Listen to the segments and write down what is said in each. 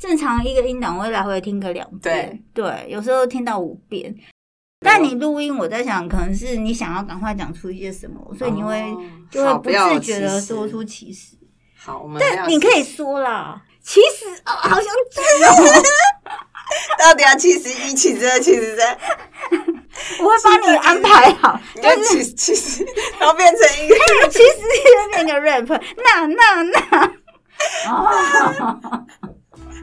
正常一个音档我会来回听个两遍，对对，有时候听到五遍。但你录音，我在想，可能是你想要赶快讲出一些什么，所以你会、哦、就会不自觉的说出其实。好，我们但你可以说啦，其实哦，好像真的。到底要七十一、七十二、七十三？我会帮你安排好，就是七七十，然后变成一个，七十变个 rap，那那那。哦，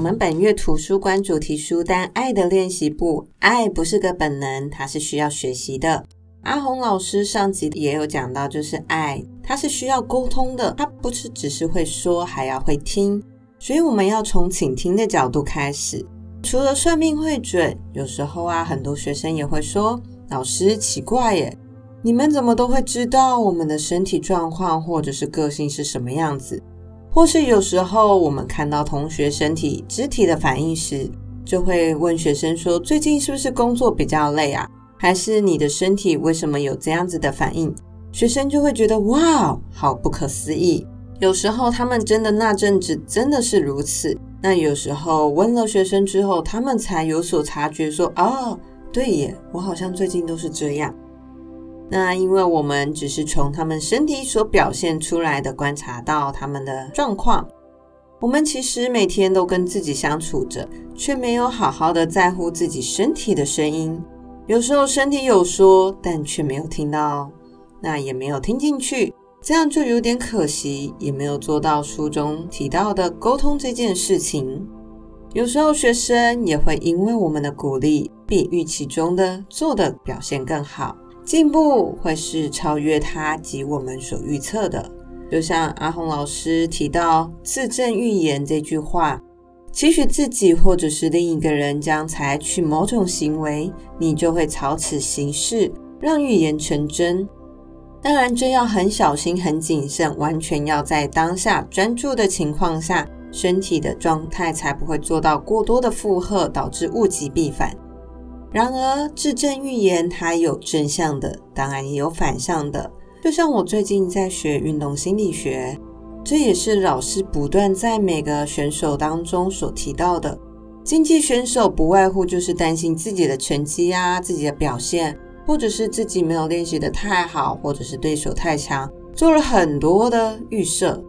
我们本月图书馆主题书单《爱的练习簿》，爱不是个本能，它是需要学习的。阿红老师上集也有讲到，就是爱，它是需要沟通的，它不是只是会说，还要会听。所以我们要从倾听的角度开始。除了算命会准，有时候啊，很多学生也会说：“老师，奇怪耶，你们怎么都会知道我们的身体状况或者是个性是什么样子？”或是有时候我们看到同学身体肢体的反应时，就会问学生说：“最近是不是工作比较累啊？还是你的身体为什么有这样子的反应？”学生就会觉得：“哇，好不可思议！”有时候他们真的那阵子真的是如此。那有时候问了学生之后，他们才有所察觉，说：“哦，对耶，我好像最近都是这样。”那因为我们只是从他们身体所表现出来的观察到他们的状况，我们其实每天都跟自己相处着，却没有好好的在乎自己身体的声音。有时候身体有说，但却没有听到，那也没有听进去，这样就有点可惜，也没有做到书中提到的沟通这件事情。有时候学生也会因为我们的鼓励，比预期中的做的表现更好。进步会是超越他及我们所预测的，就像阿红老师提到“自证预言”这句话，期许自己或者是另一个人将采取某种行为，你就会朝此行事，让预言成真。当然，这要很小心、很谨慎，完全要在当下专注的情况下，身体的状态才不会做到过多的负荷，导致物极必反。然而，自证预言它有正向的，当然也有反向的。就像我最近在学运动心理学，这也是老师不断在每个选手当中所提到的。竞技选手不外乎就是担心自己的成绩啊，自己的表现，或者是自己没有练习得太好，或者是对手太强，做了很多的预设。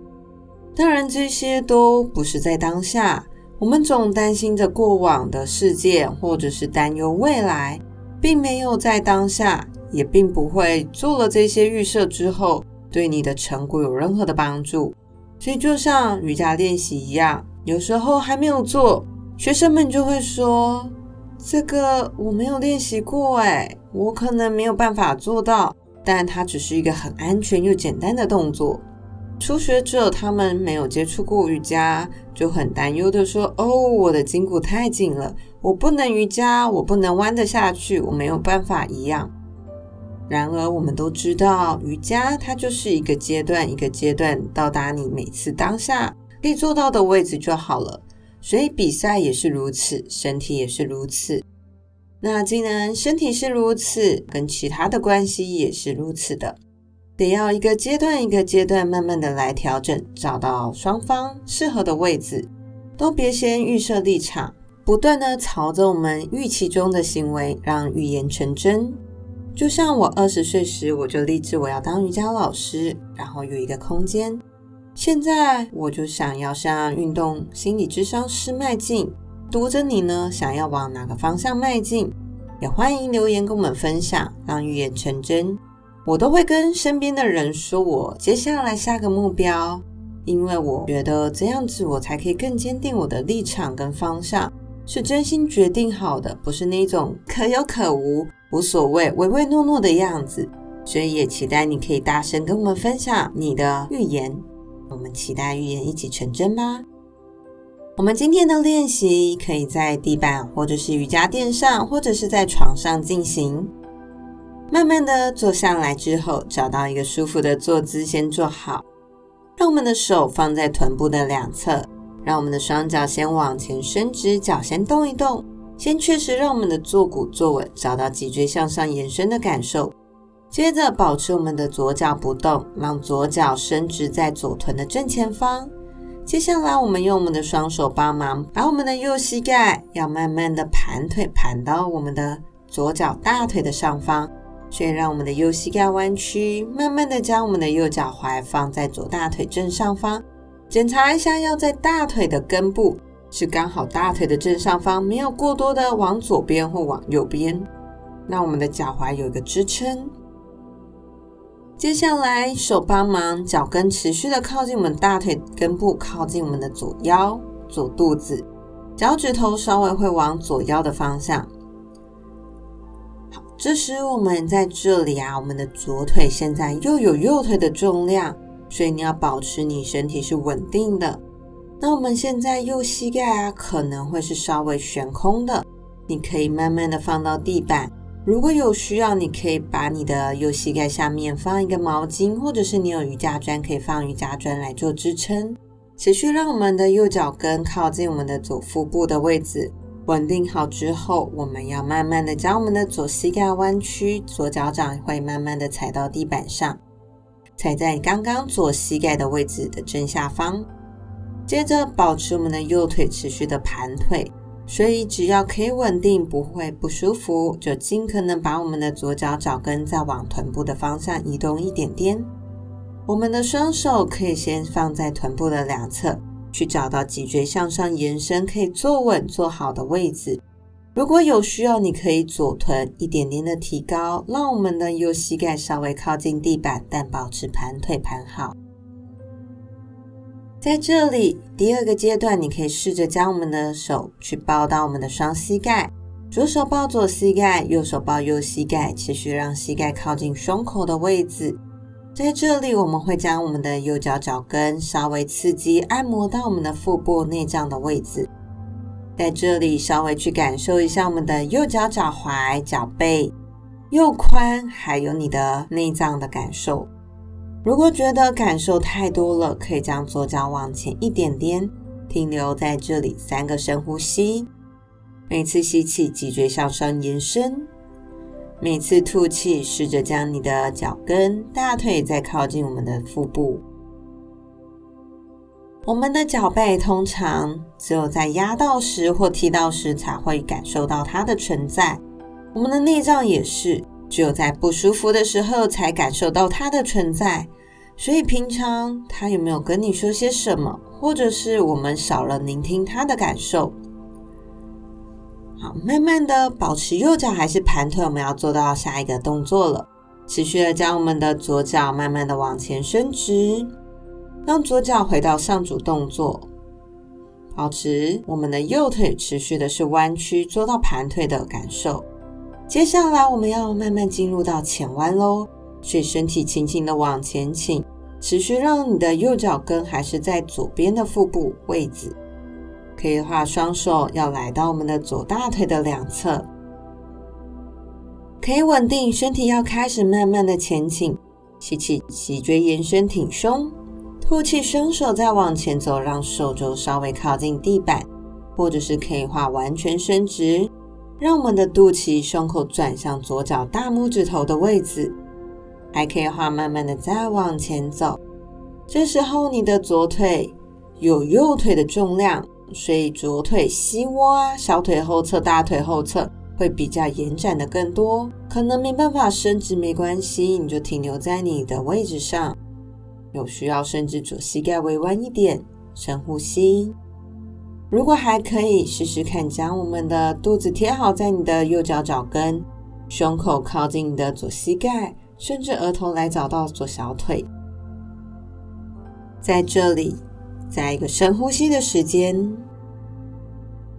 当然，这些都不是在当下。我们总担心着过往的事件，或者是担忧未来，并没有在当下，也并不会做了这些预设之后，对你的成果有任何的帮助。所以，就像瑜伽练习一样，有时候还没有做，学生们就会说：“这个我没有练习过，诶，我可能没有办法做到。”但它只是一个很安全又简单的动作。初学者他们没有接触过瑜伽，就很担忧的说：“哦，我的筋骨太紧了，我不能瑜伽，我不能弯得下去，我没有办法一样。”然而，我们都知道，瑜伽它就是一个阶段一个阶段到达你每次当下可以做到的位置就好了。所以比赛也是如此，身体也是如此。那既然身体是如此，跟其他的关系也是如此的。得要一个阶段一个阶段慢慢的来调整，找到双方适合的位置，都别先预设立场，不断的朝着我们预期中的行为，让预言成真。就像我二十岁时，我就立志我要当瑜伽老师，然后有一个空间。现在我就想要向运动心理咨商师迈进。读着你呢，想要往哪个方向迈进？也欢迎留言跟我们分享，让预言成真。我都会跟身边的人说，我接下来下个目标，因为我觉得这样子我才可以更坚定我的立场跟方向，是真心决定好的，不是那种可有可无、无所谓、唯唯诺诺的样子。所以也期待你可以大声跟我们分享你的预言，我们期待预言一起成真吧。我们今天的练习可以在地板，或者是瑜伽垫上，或者是在床上进行。慢慢的坐下来之后，找到一个舒服的坐姿，先坐好。让我们的手放在臀部的两侧，让我们的双脚先往前伸直，脚先动一动。先确实让我们的坐骨坐稳，找到脊椎向上延伸的感受。接着保持我们的左脚不动，让左脚伸直在左臀的正前方。接下来，我们用我们的双手帮忙，把我们的右膝盖要慢慢的盘腿盘到我们的左脚大腿的上方，所以让我们的右膝盖弯曲，慢慢的将我们的右脚踝放在左大腿正上方，检查一下要在大腿的根部是刚好大腿的正上方，没有过多的往左边或往右边，让我们的脚踝有一个支撑。接下来，手帮忙，脚跟持续的靠近我们大腿根部，靠近我们的左腰、左肚子，脚趾头稍微会往左腰的方向。这时我们在这里啊，我们的左腿现在又有右腿的重量，所以你要保持你身体是稳定的。那我们现在右膝盖啊，可能会是稍微悬空的，你可以慢慢的放到地板。如果有需要，你可以把你的右膝盖下面放一个毛巾，或者是你有瑜伽砖，可以放瑜伽砖来做支撑。持续让我们的右脚跟靠近我们的左腹部的位置，稳定好之后，我们要慢慢的将我们的左膝盖弯曲，左脚掌会慢慢的踩到地板上，踩在刚刚左膝盖的位置的正下方。接着保持我们的右腿持续的盘腿。所以只要可以稳定，不会不舒服，就尽可能把我们的左脚脚跟再往臀部的方向移动一点点。我们的双手可以先放在臀部的两侧，去找到脊椎向上延伸，可以坐稳坐好的位置。如果有需要，你可以左臀一点点的提高，让我们的右膝盖稍微靠近地板，但保持盘腿盘好。在这里，第二个阶段，你可以试着将我们的手去抱到我们的双膝盖，左手抱左膝盖，右手抱右膝盖，持续让膝盖靠近胸口的位置。在这里，我们会将我们的右脚脚跟稍微刺激按摩到我们的腹部内脏的位置。在这里，稍微去感受一下我们的右脚脚踝、脚背、右髋，还有你的内脏的感受。如果觉得感受太多了，可以将左脚往前一点点，停留在这里三个深呼吸。每次吸气，脊椎向上延伸；每次吐气，试着将你的脚跟、大腿再靠近我们的腹部。我们的脚背通常只有在压到时或踢到时才会感受到它的存在，我们的内脏也是。只有在不舒服的时候才感受到它的存在，所以平常它有没有跟你说些什么，或者是我们少了聆听它的感受？好，慢慢的保持右脚还是盘腿，我们要做到下一个动作了。持续的将我们的左脚慢慢的往前伸直，让左脚回到上主动作，保持我们的右腿持续的是弯曲，做到盘腿的感受。接下来我们要慢慢进入到前弯喽，所以身体轻轻的往前倾，持续让你的右脚跟还是在左边的腹部位置。可以画，双手要来到我们的左大腿的两侧，可以稳定身体，要开始慢慢的前倾。吸气，脊椎延伸挺胸；吐气，双手再往前走，让手肘稍微靠近地板，或者是可以画完全伸直。让我们的肚脐、胸口转向左脚大拇指头的位置，还可以画慢慢的再往前走。这时候你的左腿有右腿的重量，所以左腿膝窝啊、小腿后侧、大腿后侧会比较延展的更多。可能没办法伸直没关系，你就停留在你的位置上。有需要伸直左膝盖微弯一点，深呼吸。如果还可以，试试看将我们的肚子贴好在你的右脚脚跟，胸口靠近你的左膝盖，甚至额头来找到左小腿。在这里，再一个深呼吸的时间。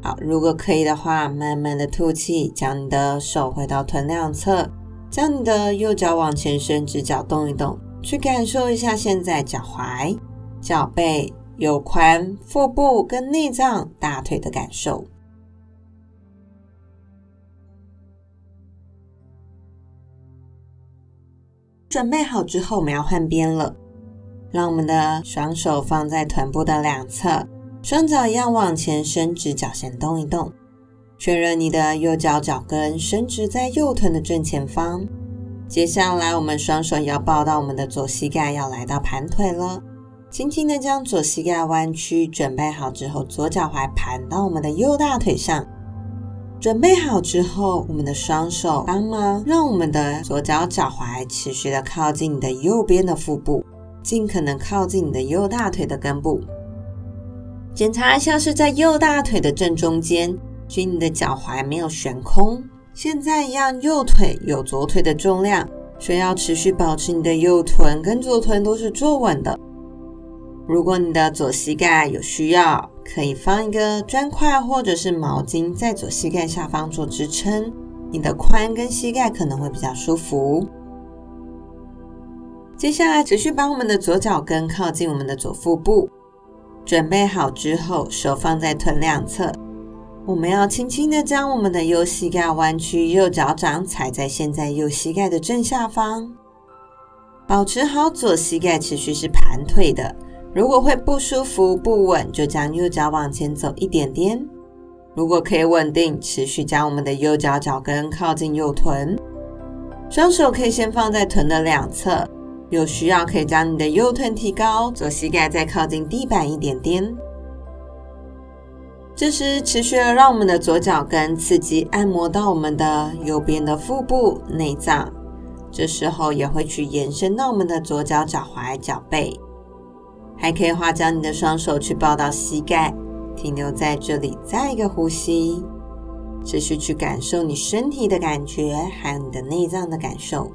好，如果可以的话，慢慢的吐气，将你的手回到臀两侧，将你的右脚往前伸直，脚动一动，去感受一下现在脚踝、脚背。有髋、腹部跟内脏、大腿的感受。准备好之后，我们要换边了。让我们的双手放在臀部的两侧，双脚一样往前伸直，脚先动一动，确认你的右脚脚跟伸直在右臀的正前方。接下来，我们双手要抱到我们的左膝盖，要来到盘腿了。轻轻的将左膝盖弯曲，准备好之后，左脚踝盘到我们的右大腿上。准备好之后，我们的双手帮忙，让我们的左脚脚踝持续的靠近你的右边的腹部。尽可能靠近你的右大腿的根部，检查一下是在右大腿的正中间，注意你的脚踝没有悬空。现在一样，右腿有左腿的重量，所以要持续保持你的右臀跟左臀都是坐稳的。如果你的左膝盖有需要，可以放一个砖块或者是毛巾在左膝盖下方做支撑，你的髋跟膝盖可能会比较舒服。接下来，持续把我们的左脚跟靠近我们的左腹部。准备好之后，手放在臀两侧，我们要轻轻的将我们的右膝盖弯曲，右脚掌踩在现在右膝盖的正下方。保持好左膝盖持续是盘腿的。如果会不舒服、不稳，就将右脚往前走一点点。如果可以稳定，持续将我们的右脚脚跟靠近右臀。双手可以先放在臀的两侧。有需要可以将你的右臀提高，左膝盖再靠近地板一点点。这时持续的让我们的左脚跟刺激按摩到我们的右边的腹部内脏，这时候也会去延伸到我们的左脚脚踝、脚背。还可以画将你的双手去抱到膝盖，停留在这里，再一个呼吸，持续去感受你身体的感觉，还有你的内脏的感受。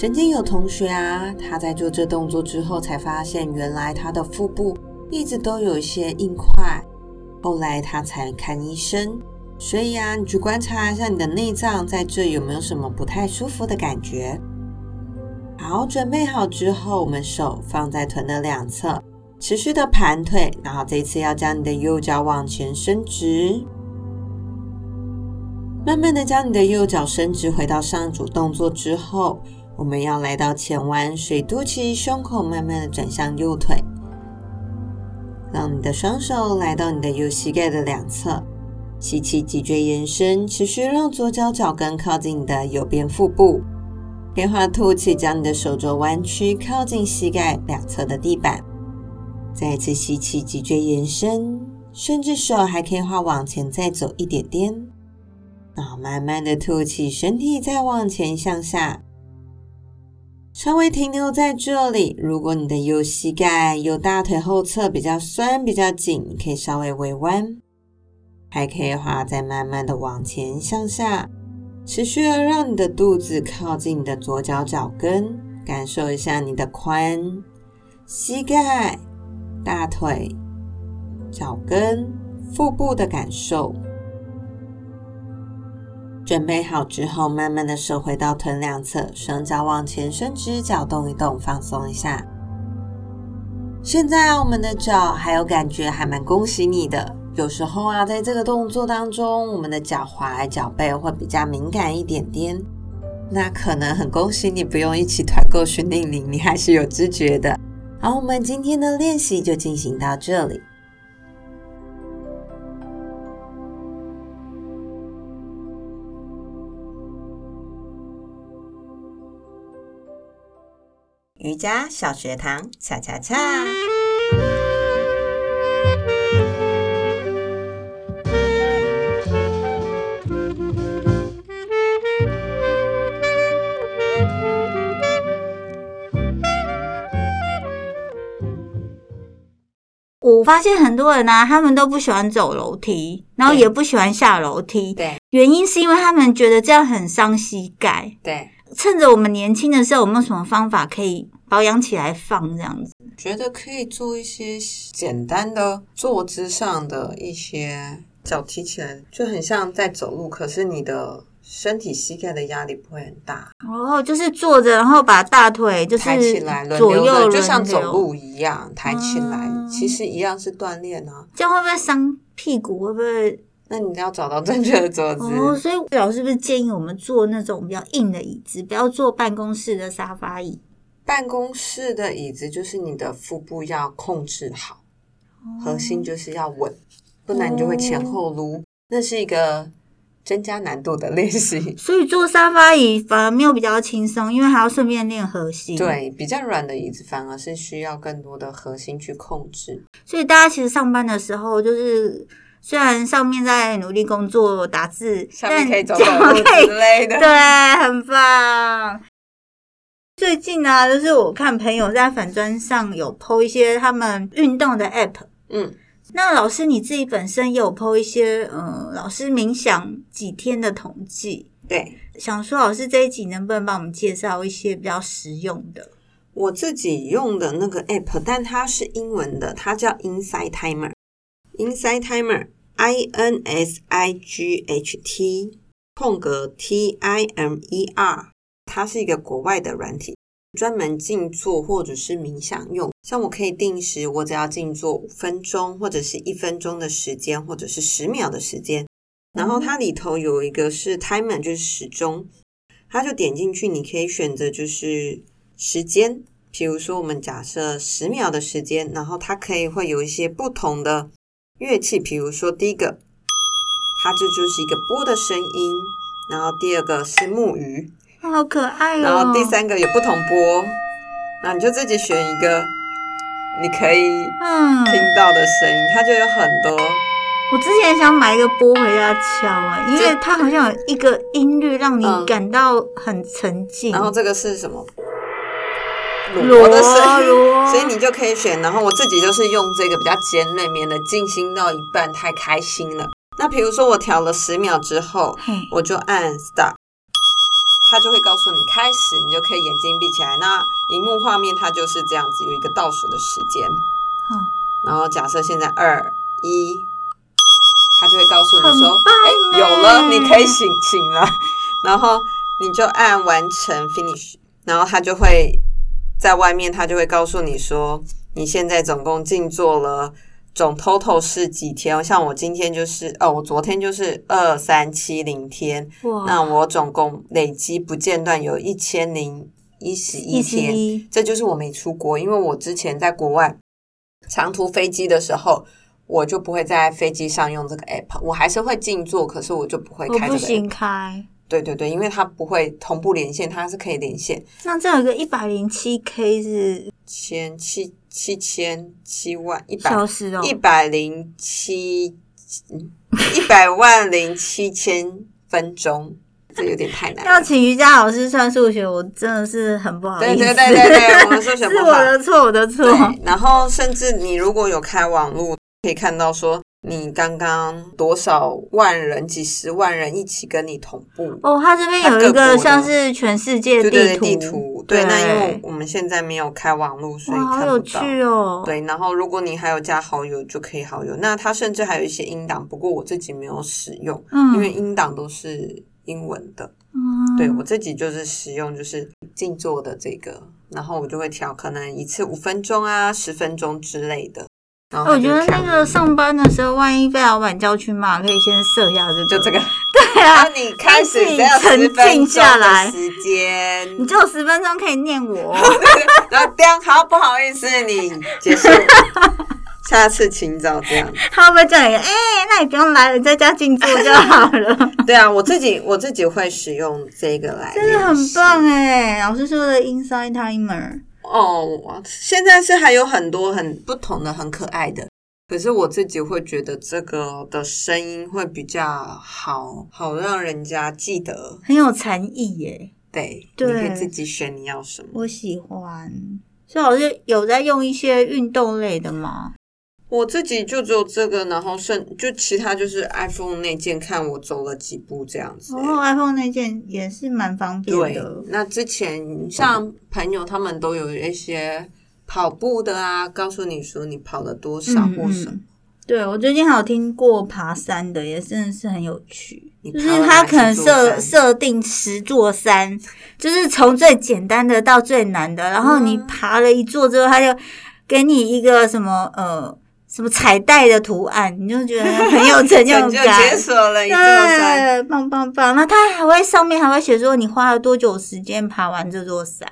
曾经有同学啊，他在做这动作之后，才发现原来他的腹部一直都有一些硬块。后来他才看医生，所以啊，你去观察一下你的内脏，在这有没有什么不太舒服的感觉。好，准备好之后，我们手放在臀的两侧，持续的盘腿，然后这次要将你的右脚往前伸直，慢慢的将你的右脚伸直，回到上组动作之后。我们要来到前弯，水肚脐，胸口慢慢的转向右腿，让你的双手来到你的右膝盖的两侧，吸气，脊椎延伸，持续让左脚脚跟靠近你的右边腹部，变化吐气，将你的手肘弯曲，靠近膝盖两侧的地板，再一次吸气，脊椎延伸，甚至手还可以画往前再走一点点，然后慢慢的吐气，身体再往前向下。稍微停留在这里。如果你的右膝盖、右大腿后侧比较酸、比较紧，可以稍微微弯，还可以的话再慢慢的往前向下，持续的让你的肚子靠近你的左脚脚跟，感受一下你的髋、膝盖、大腿、脚跟、腹部的感受。准备好之后，慢慢的收回到臀两侧，双脚往前伸直，脚动一动，放松一下。现在啊，我们的脚还有感觉，还蛮恭喜你的。有时候啊，在这个动作当中，我们的脚踝、脚背会比较敏感一点点。那可能很恭喜你，不用一起团购训练营，你还是有知觉的。好，我们今天的练习就进行到这里。瑜伽小学堂，恰恰恰。我发现很多人呢、啊，他们都不喜欢走楼梯，然后也不喜欢下楼梯。对，原因是因为他们觉得这样很伤膝盖。对。趁着我们年轻的时候，有没有什么方法可以保养起来放这样子？觉得可以做一些简单的坐姿上的一些脚提起来，就很像在走路，可是你的身体膝盖的压力不会很大。哦，就是坐着，然后把大腿就是抬起来，左右，就像走路一样抬起来，嗯、其实一样是锻炼啊。这样会不会伤屁股？会不会？那你要找到正确的坐姿。哦，所以老师是不是建议我们坐那种比较硬的椅子，不要坐办公室的沙发椅？办公室的椅子就是你的腹部要控制好，哦、核心就是要稳，不然你就会前后撸。哦、那是一个增加难度的练习。所以坐沙发椅反而没有比较轻松，因为还要顺便练核心。对，比较软的椅子反而是需要更多的核心去控制。所以大家其实上班的时候，就是虽然上面在努力工作打字，下面可以走走路之类的，对，很棒。最近呢、啊，就是我看朋友在粉砖上有 po 一些他们运动的 app，嗯，那老师你自己本身也有 po 一些，嗯，老师冥想几天的统计，对，想说老师这一集能不能帮我们介绍一些比较实用的？我自己用的那个 app，但它是英文的，它叫 Insight Timer，Insight Timer，I N S I G H T 空格 T I M E R。它是一个国外的软体，专门静坐或者是冥想用。像我可以定时，我只要静坐五分钟，或者是一分钟的时间，或者是十秒的时间。然后它里头有一个是 timer，就是时钟，它就点进去，你可以选择就是时间。比如说我们假设十秒的时间，然后它可以会有一些不同的乐器，比如说第一个，它这就是一个波的声音，然后第二个是木鱼。好可爱哦！然后第三个有不同波，那你就自己选一个，你可以听到的声音，嗯、它就有很多。我之前想买一个波回家敲啊，因为它好像有一个音律让你感到很沉静。嗯、然后这个是什么？锣的声音，所以你就可以选。然后我自己就是用这个比较尖锐，免得静心到一半太开心了。那比如说我调了十秒之后，我就按 stop。它就会告诉你开始，你就可以眼睛闭起来。那荧幕画面它就是这样子，有一个倒数的时间。好，然后假设现在二一，它就会告诉你说：“哎，有了，你可以醒醒了。”然后你就按完成 finish，然后它就会在外面，它就会告诉你说：“你现在总共静坐了。”总 total 是几天？像我今天就是哦，我昨天就是二三七零天，哇那我总共累积不间断有一千零一十一天，一这就是我没出国，因为我之前在国外长途飞机的时候，我就不会在飞机上用这个 app，我还是会静坐，可是我就不会开这个 app 开。对对对，因为它不会同步连线，它是可以连线。那这有一个一百零七 K 是千七七千七万一百一百零七一百万零七千分钟，这有点太难。要请瑜伽老师算数学，我真的是很不好意思。对对对对对，我们数学不好，是我的错，我的错。然后甚至你如果有开网络，可以看到说。你刚刚多少万人、几十万人一起跟你同步哦？它这边有一个像是全世界地图，对那因为我们现在没有开网络，所以看不到。好有趣哦！对，然后如果你还有加好友，就可以好友。那它甚至还有一些音档，不过我自己没有使用，嗯，因为音档都是英文的。嗯，对我自己就是使用就是静坐的这个，然后我就会调，可能一次五分钟啊、十分钟之类的。我觉得那个上班的时候，万一被老板叫去骂，可以先设下这个。就这个。对啊。你开始只要沉静下来时间，你只有十分钟可以念我。然后这样，好，不好意思，你结束。下次请早这样。他会不会叫你？哎、欸，那你不用来了，你在家静坐就好了。对啊，我自己我自己会使用这个来。真的很棒哎，老师说的 Insight Timer。哦，现在是还有很多很不同的、很可爱的，可是我自己会觉得这个的声音会比较好，好让人家记得，很有禅意耶。对，对，你可以自己选你要什么。我喜欢，所以我就有在用一些运动类的吗？我自己就只有这个，然后剩就其他就是 iPhone 那件，看我走了几步这样子。哦，iPhone 那件也是蛮方便的。那之前像朋友他们都有一些跑步的啊，告诉你说你跑了多少或什么。嗯嗯，对，我最近还有听过爬山的，也真的是很有趣。就是他可能设设定十座山，就是从最简单的到最难的，然后你爬了一座之后，他就给你一个什么呃什么彩带的图案，你就觉得很有成 就感，就解锁了一座山，棒棒棒！那它还会上面还会写说你花了多久时间爬完这座山。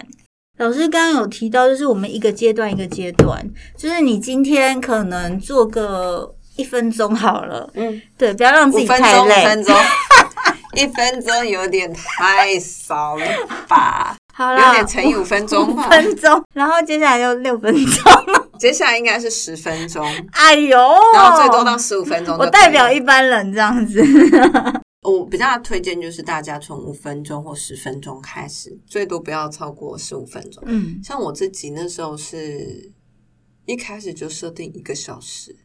老师刚刚有提到，就是我们一个阶段一个阶段，就是你今天可能做个一分钟好了，嗯，对，不要让自己太累。五分钟，一分钟有点太少了吧？好了，有点乘以五分钟，五分钟，然后接下来就六分钟，接下来应该是十分钟。哎呦，然后最多到十五分钟。我代表一般人这样子。我比较推荐就是大家从五分钟或十分钟开始，最多不要超过十五分钟。嗯，像我自己那时候是一开始就设定一个小时，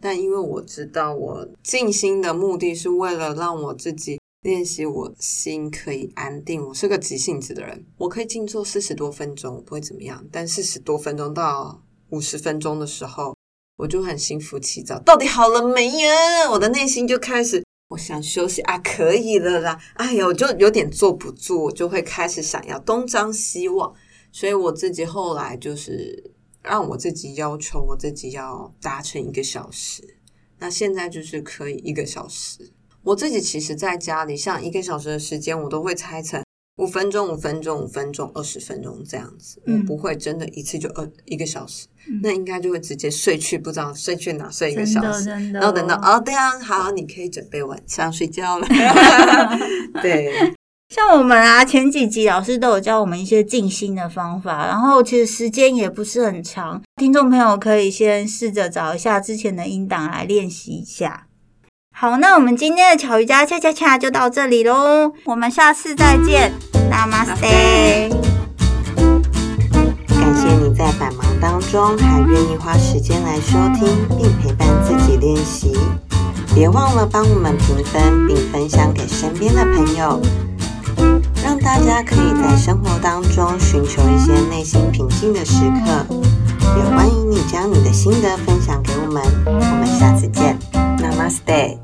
但因为我知道我静心的目的是为了让我自己练习我心可以安定。我是个急性子的人，我可以静坐四十多分钟我不会怎么样，但四十多分钟到五十分钟的时候，我就很心浮气躁，到底好了没呀？我的内心就开始。我想休息啊，可以了啦。哎呀，我就有点坐不住，我就会开始想要东张西望。所以我自己后来就是让我自己要求我自己要达成一个小时。那现在就是可以一个小时。我自己其实在家里，像一个小时的时间，我都会拆成。五分钟，五分钟，五分钟，二十分钟这样子，嗯，我不会真的一次就二一个小时，嗯，那应该就会直接睡去，不知道睡去哪，睡一个小时，然后等到哦，对啊好，你可以准备晚上睡觉了。对，像我们啊，前几集老师都有教我们一些静心的方法，然后其实时间也不是很长，听众朋友可以先试着找一下之前的音档来练习一下。好，那我们今天的巧瑜伽恰恰恰就到这里喽，我们下次再见，Namaste。感谢你在百忙当中还愿意花时间来收听并陪伴自己练习，别忘了帮我们评分并分享给身边的朋友，让大家可以在生活当中寻求一些内心平静的时刻。也欢迎你将你的心得分享给我们，我们下次见，Namaste。